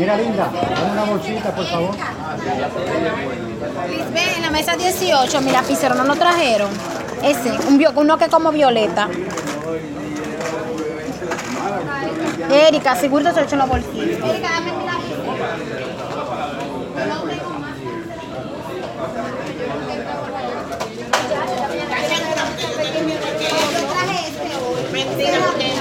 Mira, linda, dame una bolsita, por favor. Lisbeth, en la mesa 18, Mira, lapicero no lo trajeron. Ese, un uno que como violeta. Erika, seguro te ha hecho la bolsita. Erika, dame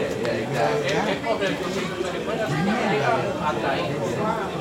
Yeah, yeah, exactly.